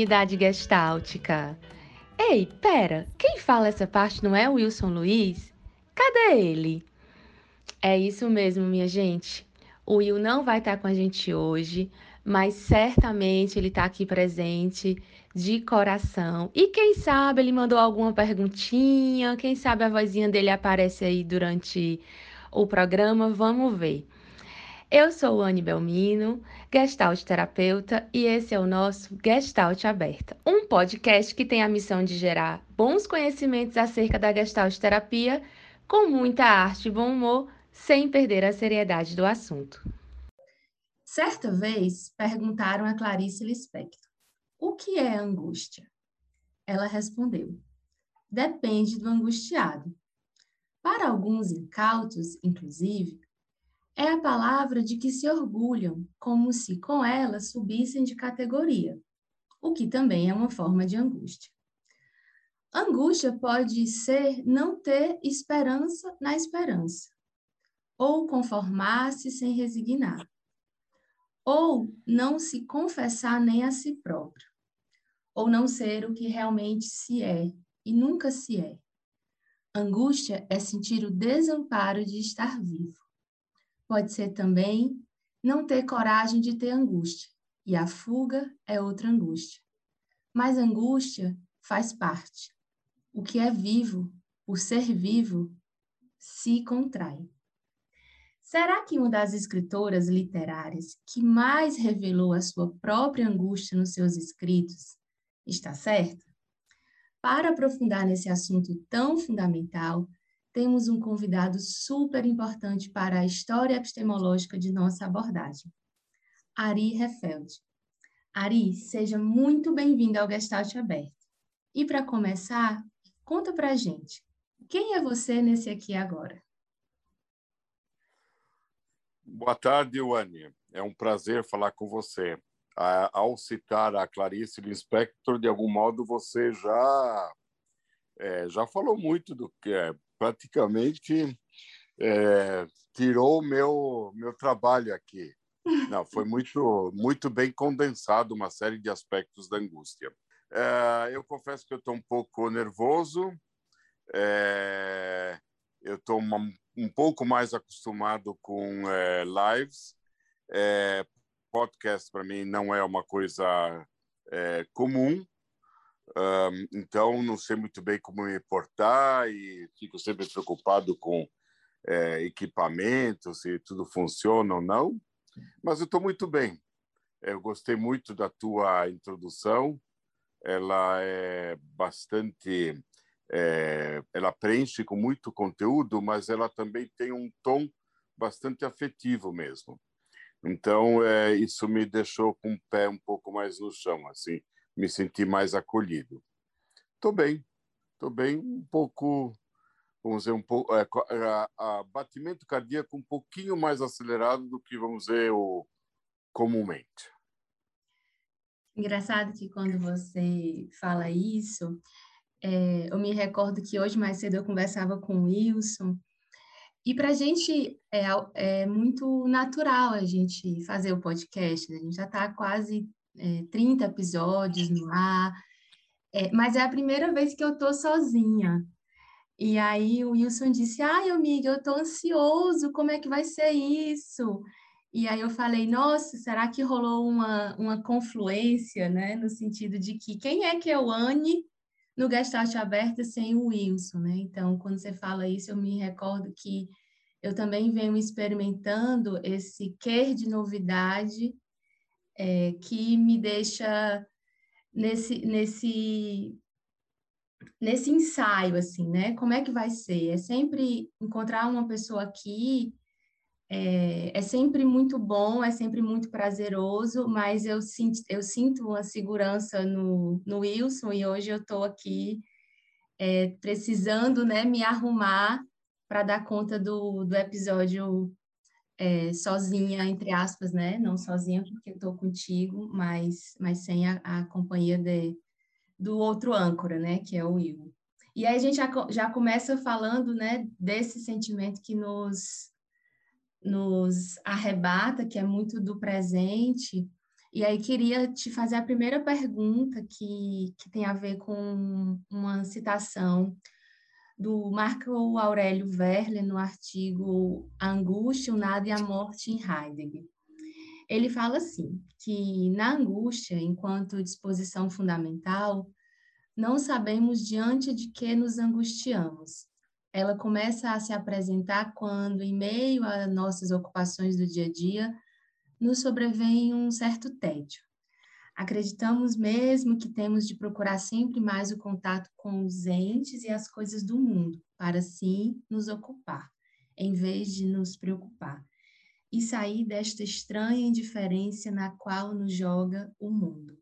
comunidade gestáltica! Ei, pera, quem fala essa parte não é o Wilson Luiz? Cadê ele? É isso mesmo, minha gente. O Will não vai estar com a gente hoje, mas certamente ele está aqui presente de coração. E quem sabe ele mandou alguma perguntinha, quem sabe a vozinha dele aparece aí durante o programa, vamos ver. Eu sou Anne Belmino, Gestalt terapeuta, e esse é o nosso Gestalt Aberta, um podcast que tem a missão de gerar bons conhecimentos acerca da Gestalt terapia, com muita arte e bom humor, sem perder a seriedade do assunto. Certa vez, perguntaram a Clarice Lispector, o que é angústia? Ela respondeu, depende do angustiado. Para alguns incautos, inclusive, é a palavra de que se orgulham, como se com ela subissem de categoria, o que também é uma forma de angústia. Angústia pode ser não ter esperança na esperança, ou conformar-se sem resignar, ou não se confessar nem a si próprio, ou não ser o que realmente se é e nunca se é. Angústia é sentir o desamparo de estar vivo. Pode ser também não ter coragem de ter angústia, e a fuga é outra angústia. Mas angústia faz parte. O que é vivo, por ser vivo, se contrai. Será que uma das escritoras literárias que mais revelou a sua própria angústia nos seus escritos está certa? Para aprofundar nesse assunto tão fundamental, temos um convidado super importante para a história epistemológica de nossa abordagem, Ari Refeld. Ari, seja muito bem-vindo ao Gestalt Aberto. E para começar, conta para a gente, quem é você nesse aqui agora? Boa tarde, Wani. É um prazer falar com você. Ao citar a Clarice Lispector, de algum modo você já é, já falou muito do que é praticamente é, tirou meu meu trabalho aqui. Não, foi muito muito bem condensado uma série de aspectos da angústia. É, eu confesso que eu estou um pouco nervoso. É, eu estou um pouco mais acostumado com é, lives. É, podcast para mim não é uma coisa é, comum, um, então não sei muito bem como me portar e fico sempre preocupado com é, equipamentos, se tudo funciona ou não. Mas eu estou muito bem. Eu gostei muito da tua introdução. Ela é bastante é, ela preenche com muito conteúdo, mas ela também tem um tom bastante afetivo mesmo. Então, é, isso me deixou com o pé um pouco mais no chão, assim, me senti mais acolhido. Estou bem, estou bem, um pouco, vamos dizer, um pouco, é, a, a, batimento cardíaco um pouquinho mais acelerado do que, vamos dizer, o comumente. Engraçado que quando você fala isso, é, eu me recordo que hoje mais cedo eu conversava com o Wilson, e para a gente é, é, muito natural a gente fazer o podcast, né? a gente já está quase é, 30 episódios no ar, é, mas é a primeira vez que eu estou sozinha. E aí o Wilson disse, ai amiga, eu estou ansioso, como é que vai ser isso? E aí eu falei, nossa, será que rolou uma, uma confluência, né? No sentido de que quem é que o Anne no Gestalt Aberta sem o Wilson, né? Então, quando você fala isso, eu me recordo que eu também venho experimentando esse quer de novidade é, que me deixa nesse, nesse, nesse ensaio, assim, né? Como é que vai ser? É sempre encontrar uma pessoa aqui é, é, sempre muito bom, é sempre muito prazeroso, mas eu sinto, eu sinto uma segurança no, no Wilson e hoje eu estou aqui é, precisando né, me arrumar para dar conta do, do episódio é, sozinha, entre aspas, né? Não sozinha porque estou contigo, mas, mas sem a, a companhia de, do outro âncora, né? Que é o Will. E aí a gente já, já começa falando, né? Desse sentimento que nos, nos arrebata, que é muito do presente. E aí queria te fazer a primeira pergunta que, que tem a ver com uma citação do Marco Aurélio Verle no artigo A Angústia, o Nada e a Morte em Heidegger. Ele fala assim, que na angústia, enquanto disposição fundamental, não sabemos diante de que nos angustiamos. Ela começa a se apresentar quando, em meio a nossas ocupações do dia a dia, nos sobrevém um certo tédio. Acreditamos mesmo que temos de procurar sempre mais o contato com os entes e as coisas do mundo, para assim nos ocupar, em vez de nos preocupar, e sair desta estranha indiferença na qual nos joga o mundo.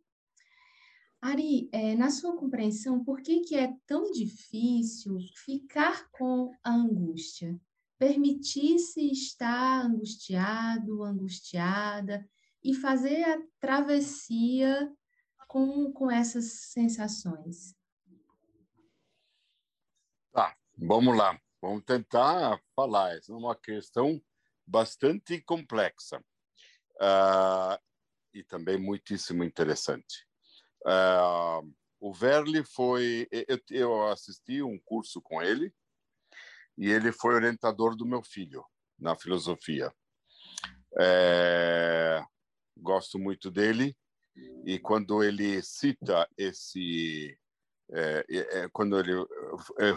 Ari, é, na sua compreensão, por que, que é tão difícil ficar com a angústia? Permitir-se estar angustiado, angustiada, e fazer a travessia com, com essas sensações. Tá, vamos lá. Vamos tentar falar. Essa é uma questão bastante complexa uh, e também muitíssimo interessante. Uh, o Verli foi. Eu, eu assisti um curso com ele e ele foi orientador do meu filho na filosofia. É, gosto muito dele. E quando ele cita esse é, é, quando ele é,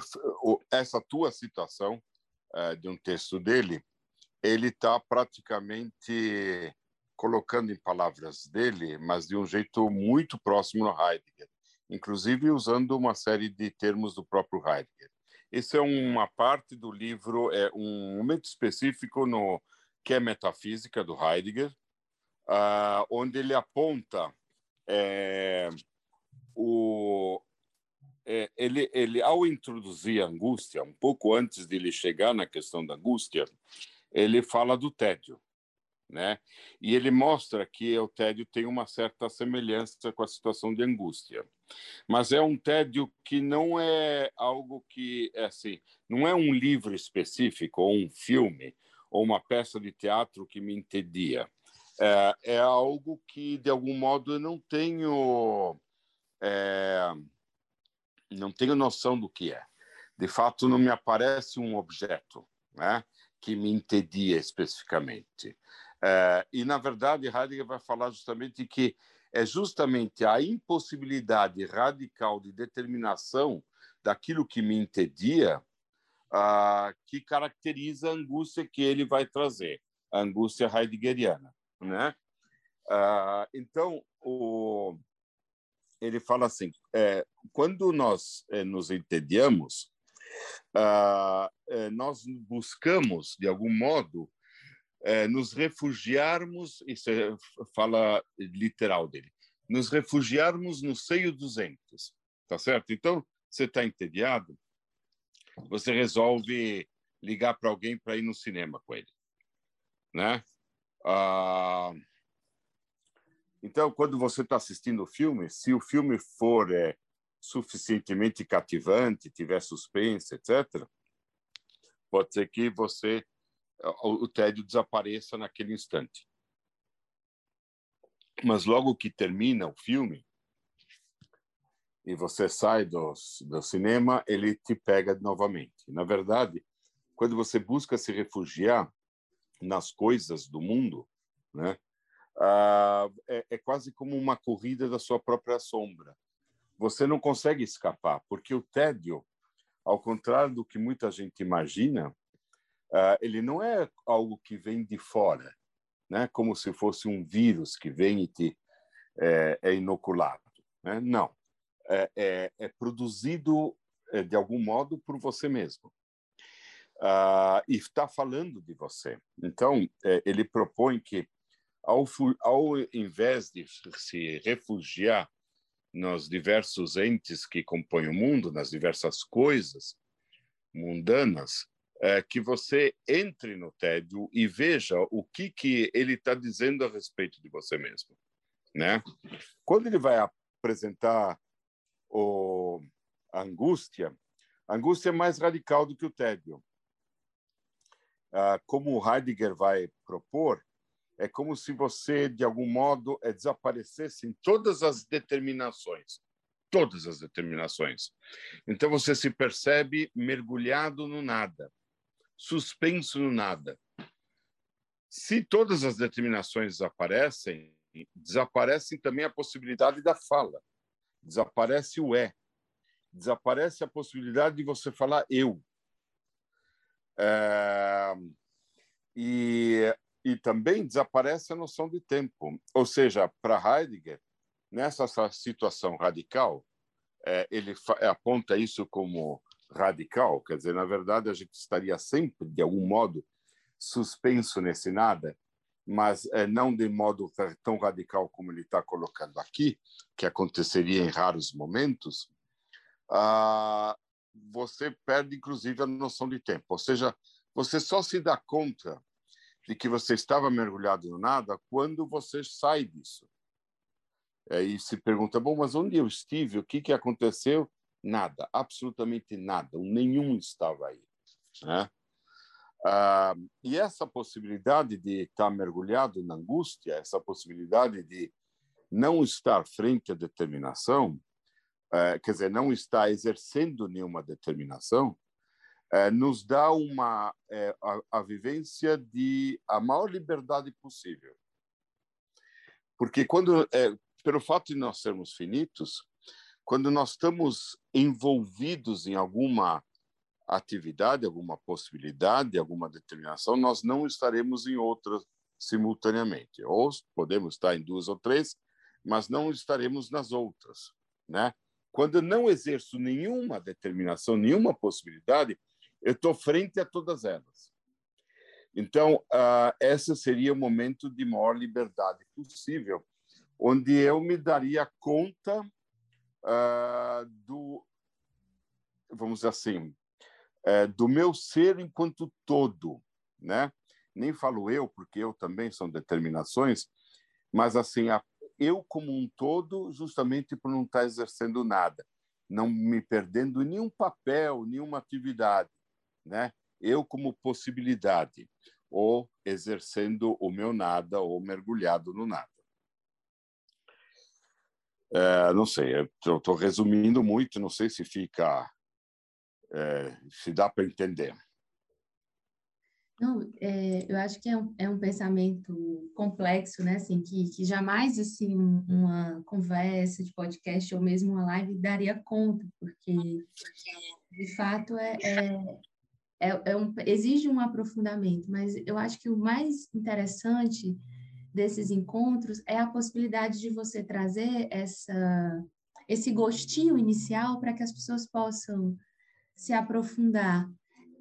essa tua citação é, de um texto dele ele está praticamente colocando em palavras dele mas de um jeito muito próximo no Heidegger inclusive usando uma série de termos do próprio Heidegger. Isso é uma parte do livro é um momento específico no que é metafísica do Heidegger uh, onde ele aponta é, o, é, ele, ele, ao introduzir a angústia, um pouco antes de ele chegar na questão da angústia, ele fala do tédio, né? E ele mostra que o tédio tem uma certa semelhança com a situação de angústia, mas é um tédio que não é algo que, é assim, não é um livro específico ou um filme ou uma peça de teatro que me entedia é, é algo que, de algum modo, eu não tenho, é, não tenho noção do que é. De fato, não me aparece um objeto né, que me entedia especificamente. É, e, na verdade, Heidegger vai falar justamente que é justamente a impossibilidade radical de determinação daquilo que me entedia que caracteriza a angústia que ele vai trazer, a angústia heideggeriana né? Ah, então, o, ele fala assim: é, quando nós é, nos entediamos, ah, é, nós buscamos, de algum modo, é, nos refugiarmos, isso é, fala literal dele, nos refugiarmos no seio dos entes, tá certo? Então, você está entediado, você resolve ligar para alguém para ir no cinema com ele, né? Ah, então, quando você está assistindo o filme, se o filme for é, suficientemente cativante, tiver suspense, etc., pode ser que você o, o tédio desapareça naquele instante. Mas logo que termina o filme e você sai do, do cinema, ele te pega novamente. Na verdade, quando você busca se refugiar nas coisas do mundo, né? Ah, é, é quase como uma corrida da sua própria sombra. Você não consegue escapar, porque o tédio, ao contrário do que muita gente imagina, ah, ele não é algo que vem de fora, né? Como se fosse um vírus que vem e te é, é inoculado, né? Não, é, é, é produzido é, de algum modo por você mesmo uh, e está falando de você. Então, é, ele propõe que, ao, ao invés de se refugiar nos diversos entes que compõem o mundo, nas diversas coisas mundanas, é, que você entre no tédio e veja o que, que ele está dizendo a respeito de você mesmo. Né? Quando ele vai apresentar o, a angústia, a angústia é mais radical do que o tédio. Ah, como Heidegger vai propor, é como se você, de algum modo, é, desaparecesse em todas as determinações. Todas as determinações. Então você se percebe mergulhado no nada, suspenso no nada. Se todas as determinações desaparecem, desaparecem também a possibilidade da fala, desaparece o é, desaparece a possibilidade de você falar eu. É... E e também desaparece a noção de tempo. Ou seja, para Heidegger, nessa situação radical, é, ele aponta isso como radical, quer dizer, na verdade, a gente estaria sempre, de algum modo, suspenso nesse nada, mas é, não de modo tão radical como ele está colocando aqui, que aconteceria em raros momentos, ah, você perde, inclusive, a noção de tempo. Ou seja, você só se dá conta de que você estava mergulhado no nada quando você sai disso. Aí se pergunta, bom, mas onde eu estive? O que, que aconteceu? Nada, absolutamente nada, nenhum estava aí. Né? Ah, e essa possibilidade de estar mergulhado na angústia, essa possibilidade de não estar frente à determinação, eh, quer dizer, não estar exercendo nenhuma determinação, é, nos dá uma é, a, a, vivência de a maior liberdade possível. Porque quando pelo fato de nós sermos finitos, quando nós estamos envolvidos em alguma atividade, alguma possibilidade, alguma determinação, nós não estaremos em outras simultaneamente. Ou podemos estar em duas ou três, mas não estaremos nas outras, né? Quando não exerço nenhuma determinação, nenhuma possibilidade, eu estou frente a todas elas. Então, uh, esse seria o momento de maior liberdade possível, onde eu me daria conta uh, do, vamos dizer assim, uh, do meu ser enquanto todo, né? Nem falo eu, porque eu também são determinações, mas assim, a, eu como um todo, justamente por não estar exercendo nada, não me perdendo nenhum papel, nenhuma atividade né? Eu como possibilidade, ou exercendo o meu nada, ou mergulhado no nada. É, não sei, eu estou resumindo muito, não sei se fica, é, se dá para entender. Não, é, eu acho que é um, é um pensamento complexo, né? Assim, que, que jamais assim uma conversa de podcast ou mesmo uma live daria conta, porque de fato é, é, é, é um, exige um aprofundamento, mas eu acho que o mais interessante desses encontros é a possibilidade de você trazer essa, esse gostinho inicial para que as pessoas possam se aprofundar.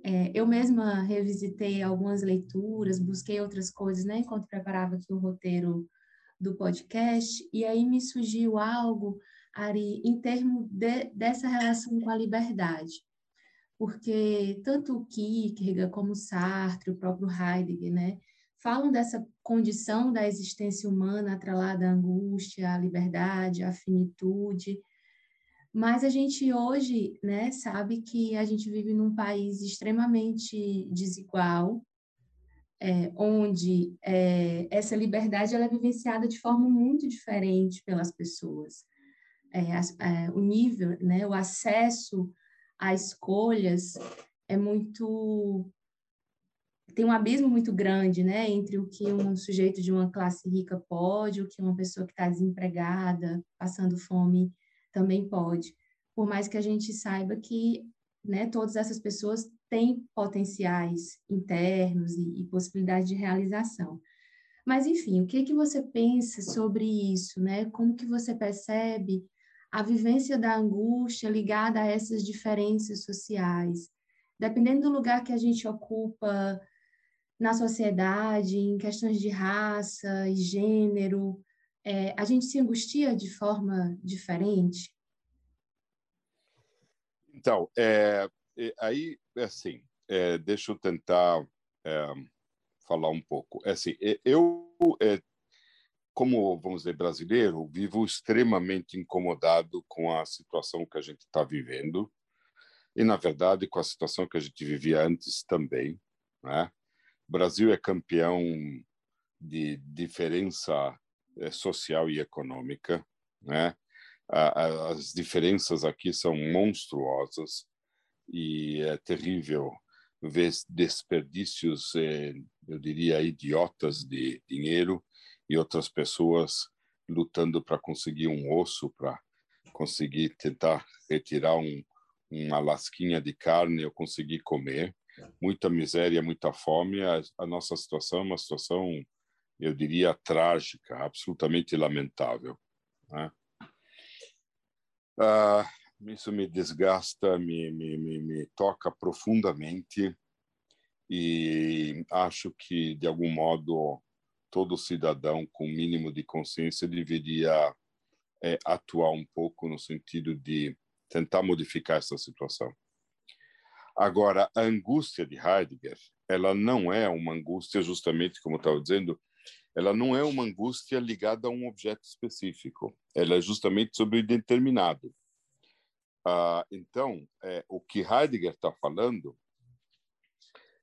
É, eu mesma revisitei algumas leituras, busquei outras coisas, né, enquanto preparava aqui o roteiro do podcast, e aí me surgiu algo, Ari, em termos de, dessa relação com a liberdade porque tanto o Kierkegaard como Sartre, o próprio Heidegger, né, falam dessa condição da existência humana atrelada à angústia, à liberdade, à finitude. Mas a gente hoje, né, sabe que a gente vive num país extremamente desigual, é, onde é, essa liberdade ela é vivenciada de forma muito diferente pelas pessoas. É, é, o nível, né, o acesso a escolhas é muito tem um abismo muito grande, né, entre o que um sujeito de uma classe rica pode, o que uma pessoa que está desempregada, passando fome, também pode. Por mais que a gente saiba que, né, todas essas pessoas têm potenciais internos e, e de realização. Mas, enfim, o que que você pensa sobre isso, né? Como que você percebe a vivência da angústia ligada a essas diferenças sociais. Dependendo do lugar que a gente ocupa na sociedade, em questões de raça e gênero, é, a gente se angustia de forma diferente? Então, é, é aí, assim, é, deixa eu tentar é, falar um pouco. É assim, eu, é, como, vamos dizer, brasileiro, vivo extremamente incomodado com a situação que a gente está vivendo e, na verdade, com a situação que a gente vivia antes também. Né? O Brasil é campeão de diferença é, social e econômica. Né? As diferenças aqui são monstruosas e é terrível ver desperdícios, é, eu diria, idiotas de dinheiro e outras pessoas lutando para conseguir um osso, para conseguir tentar retirar um, uma lasquinha de carne ou conseguir comer. Muita miséria, muita fome. A, a nossa situação é uma situação, eu diria, trágica, absolutamente lamentável. Né? Ah, isso me desgasta, me, me, me, me toca profundamente e acho que, de algum modo, todo cidadão com mínimo de consciência deveria é, atuar um pouco no sentido de tentar modificar essa situação. Agora, a angústia de Heidegger, ela não é uma angústia, justamente como eu estava dizendo, ela não é uma angústia ligada a um objeto específico. Ela é justamente sobre o indeterminado. Ah, então, é, o que Heidegger está falando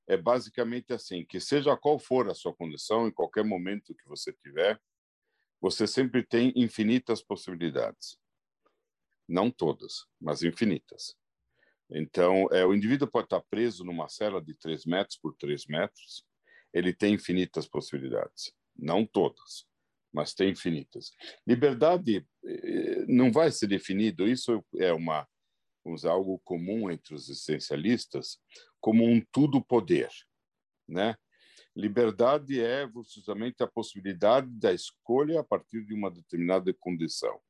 é basicamente assim, que seja qual for a sua condição, em qualquer momento que você tiver, você sempre tem infinitas possibilidades. Não todas, mas infinitas. Então, é, o indivíduo pode estar preso numa cela de 3 metros por 3 metros, ele tem infinitas possibilidades. Não todas, mas tem infinitas. Liberdade eh, não vai ser definido, isso é uma vamos dizer, algo comum entre os existencialistas, como um tudo poder, né? Liberdade é justamente a possibilidade da escolha a partir de uma determinada condição,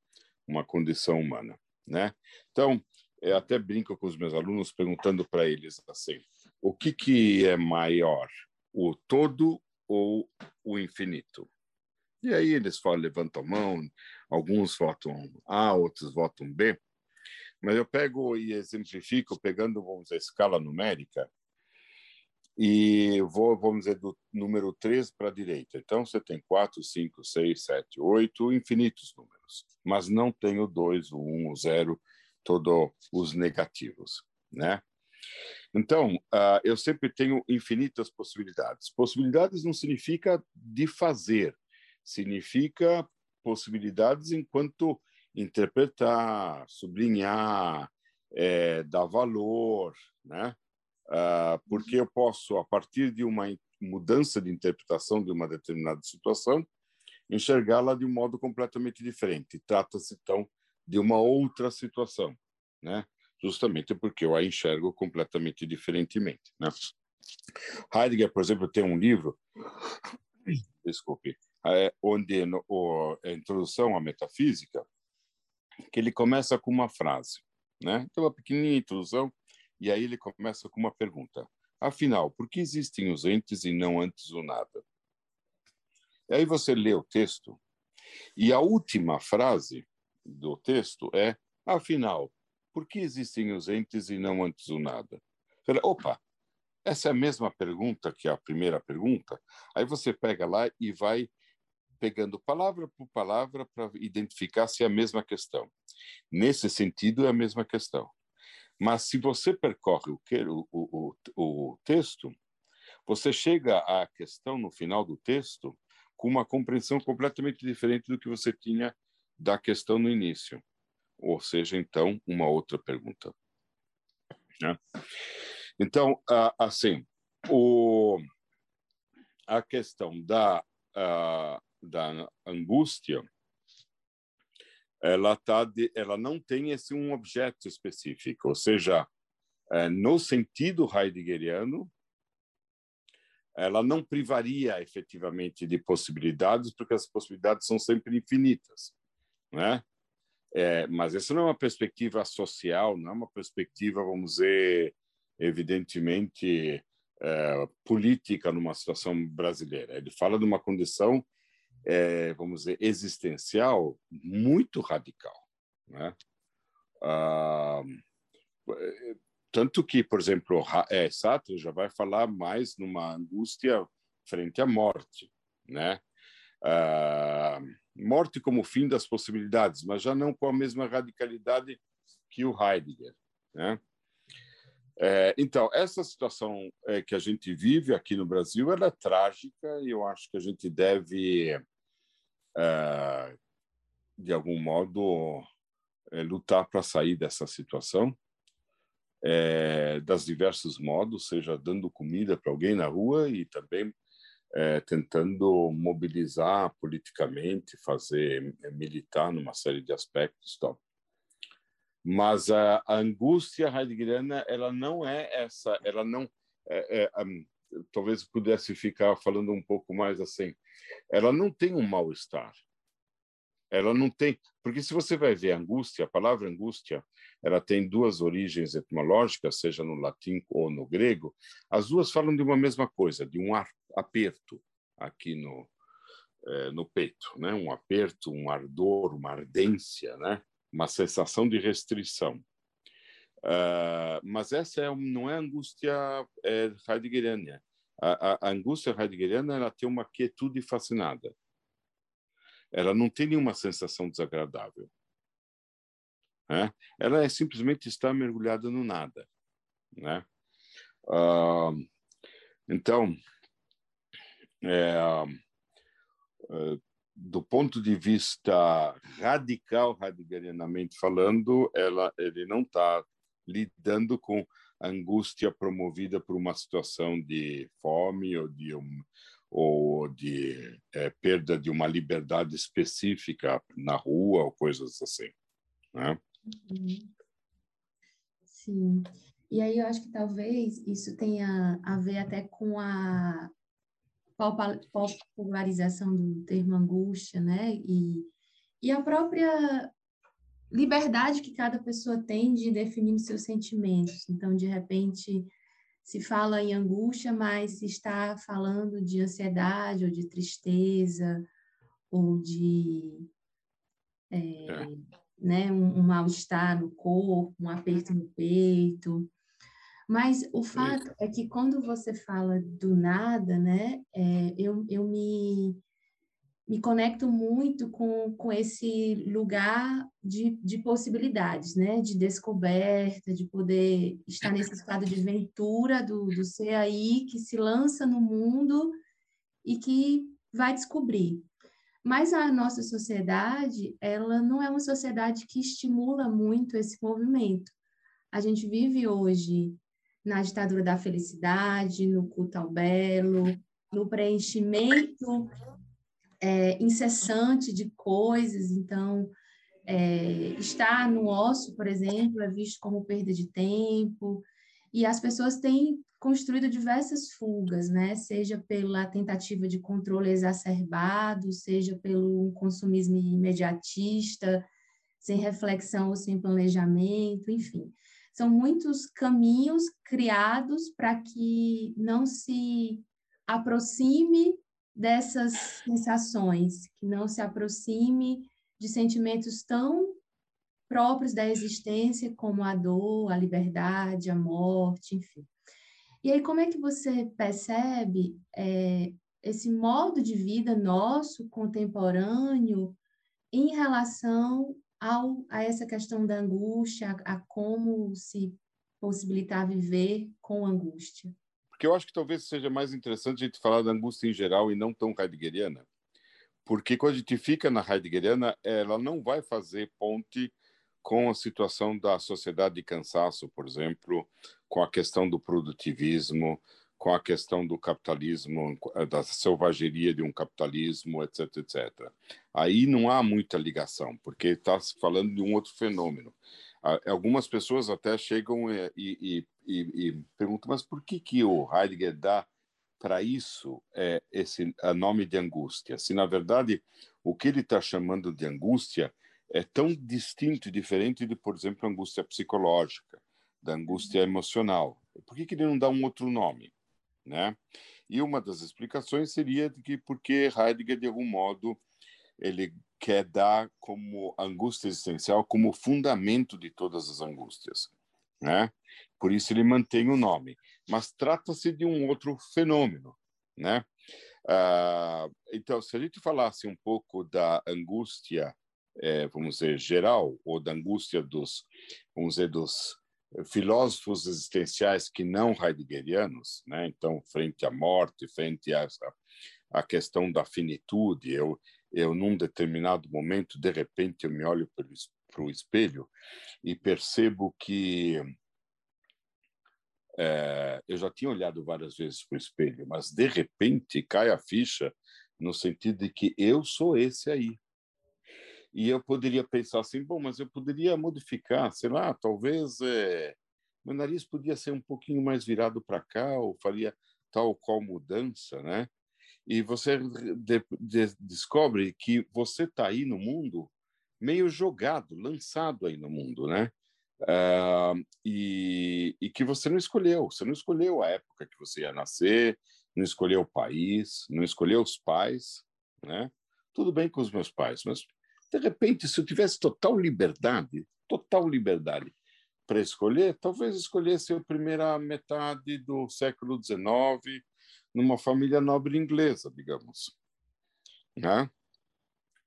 uma condição humana, né? Então, eu até brinco com os meus alunos perguntando para eles assim: o que que é maior, o todo ou o infinito? E aí eles falam, levantam a mão, alguns votam A, outros votam B. Mas eu pego e exemplifico pegando, vamos dizer, escala numérica e vou, vamos dizer, do número 3 para a direita. Então, você tem 4, 5, 6, 7, 8, infinitos números, mas não tem o 2, o 1, o 0, todos os negativos, né? Então, uh, eu sempre tenho infinitas possibilidades. Possibilidades não significa de fazer, significa possibilidades enquanto interpretar, sublinhar, é, dar valor, né? Ah, porque eu posso, a partir de uma mudança de interpretação de uma determinada situação, enxergá-la de um modo completamente diferente. Trata-se, então, de uma outra situação, né? Justamente porque eu a enxergo completamente diferentemente. Né? Heidegger, por exemplo, tem um livro, desculpe, é, onde no, o, a introdução à metafísica, que ele começa com uma frase, né? Então, uma pequenininha introdução, e aí ele começa com uma pergunta. Afinal, por que existem os entes e não antes o nada? E aí você lê o texto, e a última frase do texto é: afinal, por que existem os entes e não antes o nada? Fala, opa, essa é a mesma pergunta que a primeira pergunta. Aí você pega lá e vai pegando palavra por palavra para identificar se é a mesma questão. Nesse sentido, é a mesma questão. Mas se você percorre o, o, o, o texto, você chega à questão no final do texto com uma compreensão completamente diferente do que você tinha da questão no início. Ou seja, então, uma outra pergunta. Né? Então, assim, o, a questão da da angústia, ela tá de, ela não tem esse um objeto específico, ou seja, é, no sentido heideggeriano, ela não privaria efetivamente de possibilidades, porque as possibilidades são sempre infinitas, né? É, mas essa não é uma perspectiva social, não é uma perspectiva, vamos dizer, evidentemente é, política numa situação brasileira. Ele fala de uma condição é, vamos dizer, existencial muito radical. Né? Ah, tanto que, por exemplo, é, Sartre já vai falar mais numa angústia frente à morte, né? Ah, morte como fim das possibilidades, mas já não com a mesma radicalidade que o Heidegger, né? É, então, essa situação é, que a gente vive aqui no Brasil ela é trágica e eu acho que a gente deve, é, de algum modo, é, lutar para sair dessa situação, é, das diversos modos, seja dando comida para alguém na rua e também é, tentando mobilizar politicamente, fazer militar numa série de aspectos, tal. Mas a, a angústia heideggeriana, ela não é essa, ela não é, é, um, talvez pudesse ficar falando um pouco mais assim, ela não tem um mal-estar. Ela não tem, porque se você vai ver angústia, a palavra angústia, ela tem duas origens etimológicas, seja no latim ou no grego. As duas falam de uma mesma coisa, de um aperto aqui no é, no peito, né? Um aperto, um ardor, uma ardência, né? uma sensação de restrição. Uh, mas essa é, não é angústia é, heideggeriana. A, a, a, angústia heideggeriana ela tem uma quietude fascinada. Ela não tem nenhuma sensação desagradável. Né? Ela é simplesmente estar mergulhada no nada. Né? Uh, então, é, uh, do ponto de vista radical, heideggerianamente falando, ela, ele não está lidando com angústia promovida por uma situação de fome ou de, um, ou de é, perda de uma liberdade específica na rua ou coisas assim. Né? Uhum. Sim. E aí eu acho que talvez isso tenha a ver até com a popularização do termo angústia, né? E, e a própria liberdade que cada pessoa tem de definir os seus sentimentos. Então, de repente, se fala em angústia, mas se está falando de ansiedade ou de tristeza ou de é, é. Né, um, um mal-estar no corpo, um aperto no peito. Mas o fato é que quando você fala do nada, né, é, eu, eu me, me conecto muito com, com esse lugar de, de possibilidades, né, de descoberta, de poder estar nesse estado de ventura do, do ser aí que se lança no mundo e que vai descobrir. Mas a nossa sociedade, ela não é uma sociedade que estimula muito esse movimento. A gente vive hoje na ditadura da felicidade, no culto ao belo, no preenchimento é, incessante de coisas. Então, é, estar no osso, por exemplo, é visto como perda de tempo. E as pessoas têm construído diversas fugas, né? Seja pela tentativa de controle exacerbado, seja pelo consumismo imediatista, sem reflexão ou sem planejamento, enfim. São muitos caminhos criados para que não se aproxime dessas sensações, que não se aproxime de sentimentos tão próprios da existência como a dor, a liberdade, a morte, enfim. E aí, como é que você percebe é, esse modo de vida nosso, contemporâneo, em relação ao, a essa questão da angústia, a, a como se possibilitar viver com angústia? Porque eu acho que talvez seja mais interessante a gente falar da angústia em geral e não tão heideggeriana. Porque quando a gente fica na heideggeriana, ela não vai fazer ponte com a situação da sociedade de cansaço, por exemplo, com a questão do produtivismo, com a questão do capitalismo, da selvageria de um capitalismo, etc, etc. Aí não há muita ligação, porque está se falando de um outro fenômeno. Algumas pessoas até chegam e, e, e, e perguntam, mas por que, que o Heidegger dá para isso é, esse nome de angústia? Se, na verdade, o que ele está chamando de angústia é tão distinto e diferente de, por exemplo, angústia psicológica, da angústia emocional. Por que, que ele não dá um outro nome? né? E uma das explicações seria de que porque Heidegger de algum modo ele quer dar como angústia existencial como fundamento de todas as angústias, né? Por isso ele mantém o nome. Mas trata-se de um outro fenômeno, né? Uh, então, se a gente falasse um pouco da angústia, é, vamos dizer, geral, ou da angústia dos, vamos dizer, dos filósofos existenciais que não heideggerianos, né? Então, frente à morte, frente essa a questão da finitude, eu eu num determinado momento, de repente, eu me olho para o espelho e percebo que é, eu já tinha olhado várias vezes para o espelho, mas de repente cai a ficha no sentido de que eu sou esse aí. E eu poderia pensar assim, bom, mas eu poderia modificar, sei lá, talvez é, meu nariz podia ser um pouquinho mais virado para cá, ou faria tal qual mudança, né? E você de, de, descobre que você está aí no mundo meio jogado, lançado aí no mundo, né? Uh, e, e, que você não escolheu. Você não escolheu a época que você ia nascer, não escolheu o país, não escolheu os pais, né? Tudo bem com os meus pais, mas de repente, se eu tivesse total liberdade, total liberdade para escolher, talvez escolhesse a primeira metade do século XIX numa família nobre inglesa, digamos, né?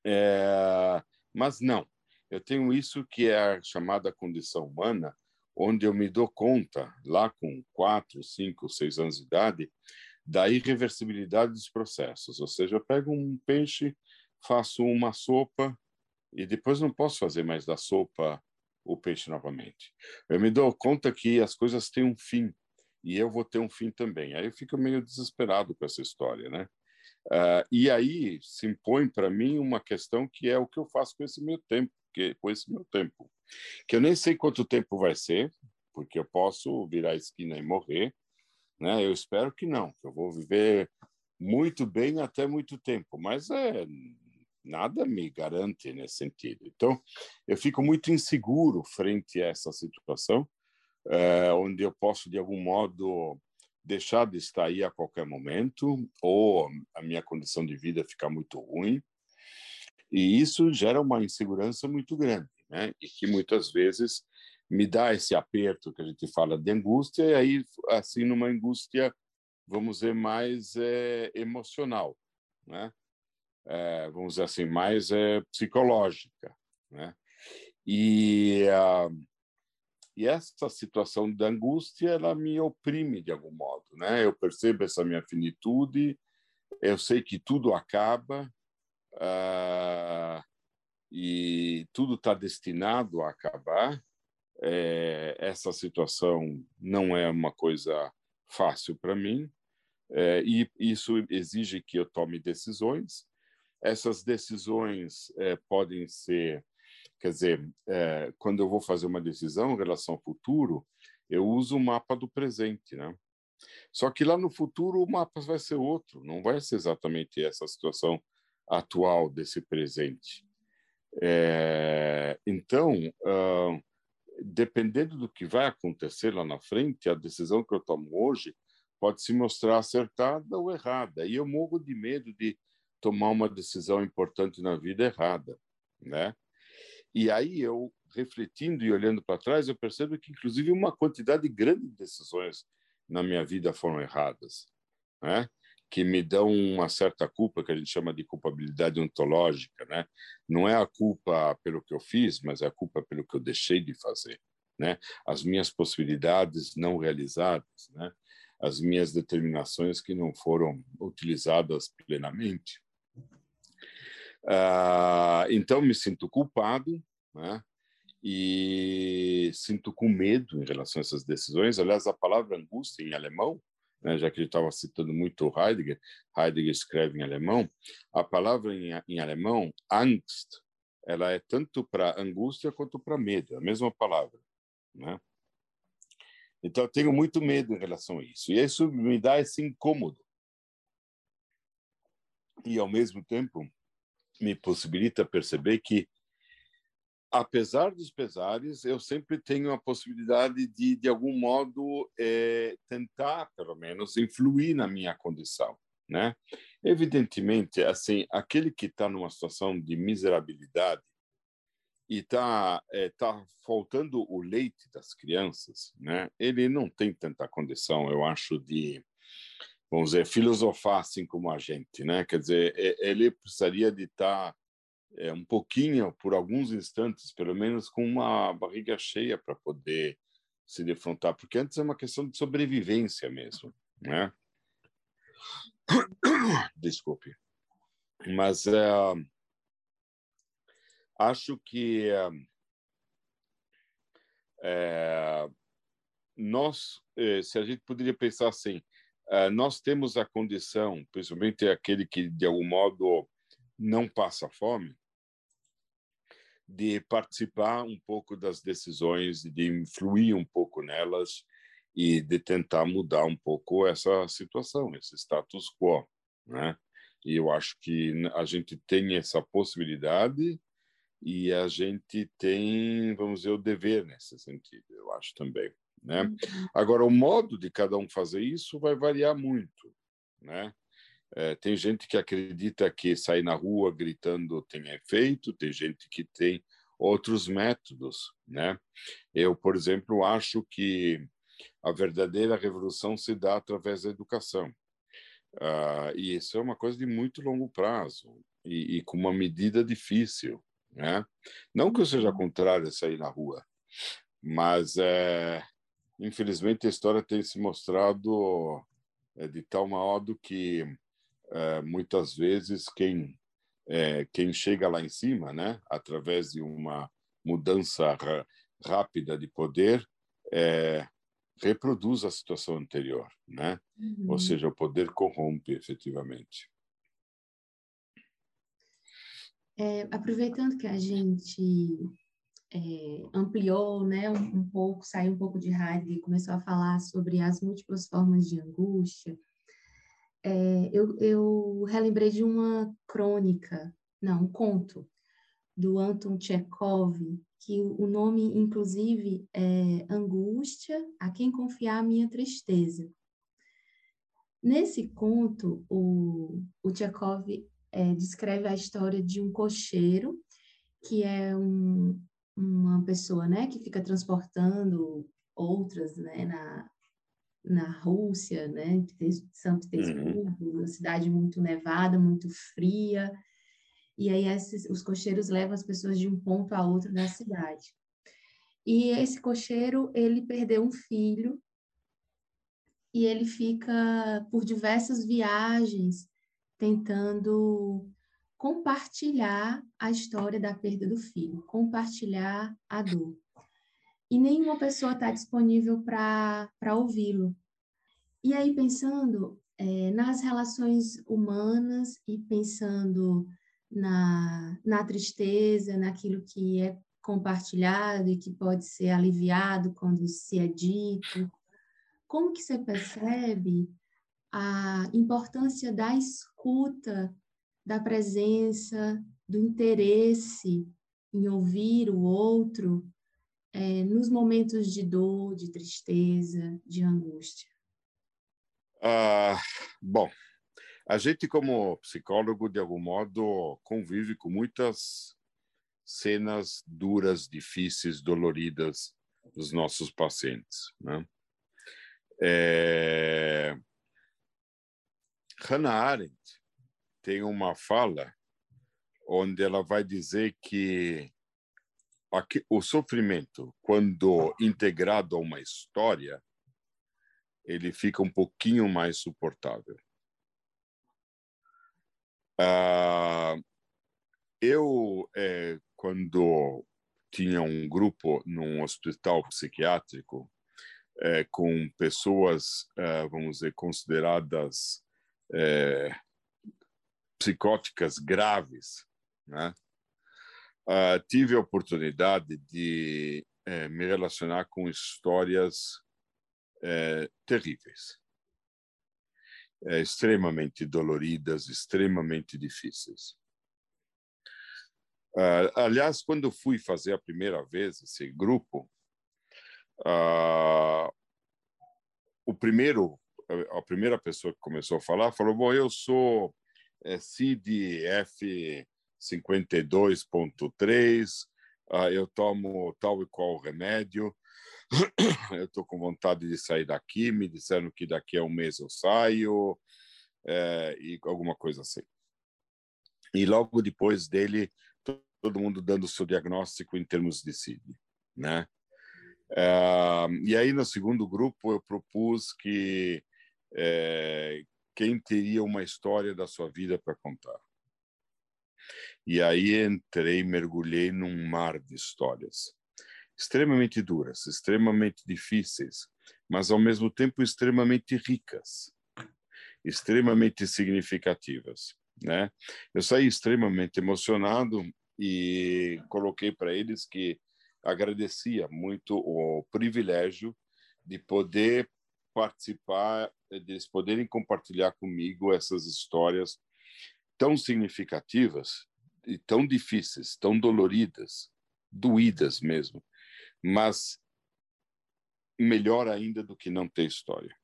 É, mas não, eu tenho isso que é a chamada condição humana, onde eu me dou conta, lá com quatro, cinco, seis anos de idade, da irreversibilidade dos processos. Ou seja, eu pego um peixe, faço uma sopa e depois não posso fazer mais da sopa o peixe novamente. Eu me dou conta que as coisas têm um fim e eu vou ter um fim também. Aí eu fico meio desesperado com essa história, né? Uh, e aí se impõe para mim uma questão que é o que eu faço com esse meu tempo que, com esse meu tempo. Que eu nem sei quanto tempo vai ser, porque eu posso virar a esquina e morrer, né? Eu espero que não, que eu vou viver muito bem até muito tempo, mas é nada me garante nesse sentido. Então, eu fico muito inseguro frente a essa situação, é, onde eu posso de algum modo deixar de estar aí a qualquer momento, ou a minha condição de vida ficar muito ruim, e isso gera uma insegurança muito grande, né? E que muitas vezes me dá esse aperto que a gente fala de angústia, e aí, assim, numa angústia, vamos dizer, mais é, emocional, né? É, vamos dizer assim, mais é, psicológica, né? E, uh, e essa situação da angústia, ela me oprime de algum modo, né? Eu percebo essa minha finitude, eu sei que tudo acaba, uh, e tudo está destinado a acabar. É, essa situação não é uma coisa fácil para mim, é, e isso exige que eu tome decisões. Essas decisões é, podem ser, quer dizer, é, quando eu vou fazer uma decisão em relação ao futuro, eu uso o mapa do presente, né? Só que lá no futuro o mapa vai ser outro, não vai ser exatamente essa situação atual desse presente. É, então, uh, dependendo do que vai acontecer lá na frente, a decisão que eu tomo hoje pode se mostrar acertada ou errada. E eu morro de medo de tomar uma decisão importante na vida errada, né? E aí eu refletindo e olhando para trás, eu percebo que inclusive uma quantidade grande de decisões na minha vida foram erradas, né? Que me dão uma certa culpa, que a gente chama de culpabilidade ontológica, né? Não é a culpa pelo que eu fiz, mas é a culpa pelo que eu deixei de fazer, né? As minhas possibilidades não realizadas, né? As minhas determinações que não foram utilizadas plenamente. Ah, então me sinto culpado, né? E sinto com medo em relação a essas decisões. Aliás, a palavra angústia em alemão né, já que ele estava citando muito Heidegger, Heidegger escreve em alemão, a palavra em, em alemão, Angst, ela é tanto para angústia quanto para medo, é a mesma palavra. Né? Então, eu tenho muito medo em relação a isso. E isso me dá esse incômodo. E, ao mesmo tempo, me possibilita perceber que apesar dos pesares, eu sempre tenho a possibilidade de, de algum modo, é, tentar, pelo menos, influir na minha condição, né? Evidentemente, assim, aquele que está numa situação de miserabilidade e está é, tá faltando o leite das crianças, né? Ele não tem tanta condição, eu acho, de vamos dizer filosofar assim como a gente, né? Quer dizer, ele precisaria de estar tá, é, um pouquinho, por alguns instantes, pelo menos, com uma barriga cheia para poder se defrontar, porque antes é uma questão de sobrevivência mesmo, né? Desculpe, mas é, acho que é, nós, se a gente poderia pensar assim, nós temos a condição, principalmente aquele que de algum modo não passa fome, de participar um pouco das decisões, de influir um pouco nelas e de tentar mudar um pouco essa situação, esse status quo, né? E eu acho que a gente tem essa possibilidade e a gente tem, vamos dizer, o dever nesse sentido, eu acho também. Né? Uhum. Agora, o modo de cada um fazer isso vai variar muito. Né? É, tem gente que acredita que sair na rua gritando tem efeito, tem gente que tem outros métodos. Né? Eu, por exemplo, acho que a verdadeira revolução se dá através da educação. Uh, e isso é uma coisa de muito longo prazo e, e com uma medida difícil. Né? Não que eu seja contrário a sair na rua, mas é, infelizmente a história tem se mostrado é, de tal modo que é, muitas vezes quem é, quem chega lá em cima, né, através de uma mudança rápida de poder, é, reproduz a situação anterior, né? Uhum. Ou seja, o poder corrompe efetivamente. É, aproveitando que a gente é, ampliou né, um, um, pouco, saiu um pouco de rádio e começou a falar sobre as múltiplas formas de angústia, é, eu, eu relembrei de uma crônica, não, um conto, do Anton Chekhov, que o nome, inclusive, é Angústia, a quem confiar a minha tristeza. Nesse conto, o, o Chekhov é, descreve a história de um cocheiro, que é um, uma pessoa né, que fica transportando outras né, na, na Rússia, né, São Petersburgo, uhum. uma cidade muito nevada, muito fria, e aí esses, os cocheiros levam as pessoas de um ponto a outro da cidade. E esse cocheiro, ele perdeu um filho, e ele fica por diversas viagens tentando compartilhar a história da perda do filho, compartilhar a dor. E nenhuma pessoa está disponível para ouvi-lo. E aí, pensando é, nas relações humanas e pensando na, na tristeza, naquilo que é compartilhado e que pode ser aliviado quando se é dito, como que você percebe a importância da escuta, da presença, do interesse em ouvir o outro é, nos momentos de dor, de tristeza, de angústia? Ah, bom, a gente, como psicólogo, de algum modo, convive com muitas cenas duras, difíceis, doloridas dos nossos pacientes. Né? É... Hannah Arendt tem uma fala onde ela vai dizer que o sofrimento, quando integrado a uma história, ele fica um pouquinho mais suportável. Uh, eu, é, quando tinha um grupo num hospital psiquiátrico é, com pessoas, é, vamos dizer, consideradas é, psicóticas graves, né? Uh, tive a oportunidade de é, me relacionar com histórias é, terríveis, é, extremamente doloridas, extremamente difíceis. Uh, aliás, quando fui fazer a primeira vez esse grupo, uh, o primeiro, a primeira pessoa que começou a falar falou: "Bom, eu sou é, CID F 52.3, ah, eu tomo tal e qual remédio, eu estou com vontade de sair daqui, me disseram que daqui a um mês eu saio, é, e alguma coisa assim. E logo depois dele, todo mundo dando seu diagnóstico em termos de CID, né? É, e aí, no segundo grupo, eu propus que é, quem teria uma história da sua vida para contar. E aí entrei, mergulhei num mar de histórias extremamente duras, extremamente difíceis, mas ao mesmo tempo extremamente ricas, extremamente significativas, né? Eu saí extremamente emocionado e coloquei para eles que agradecia muito o privilégio de poder participar, deles poderem compartilhar comigo essas histórias tão significativas e tão difíceis, tão doloridas, doídas mesmo, mas melhor ainda do que não ter história.